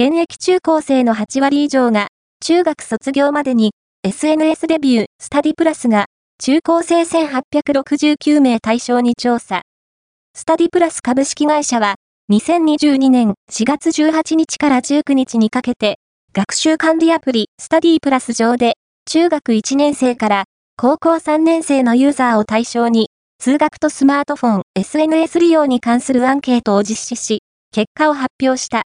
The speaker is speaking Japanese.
現役中高生の8割以上が、中学卒業までに、SNS デビュー、スタディプラスが、中高生1869名対象に調査。スタディプラス株式会社は、2022年4月18日から19日にかけて、学習管理アプリスタディプラス上で、中学1年生から高校3年生のユーザーを対象に、通学とスマートフォン、SNS 利用に関するアンケートを実施し、結果を発表した。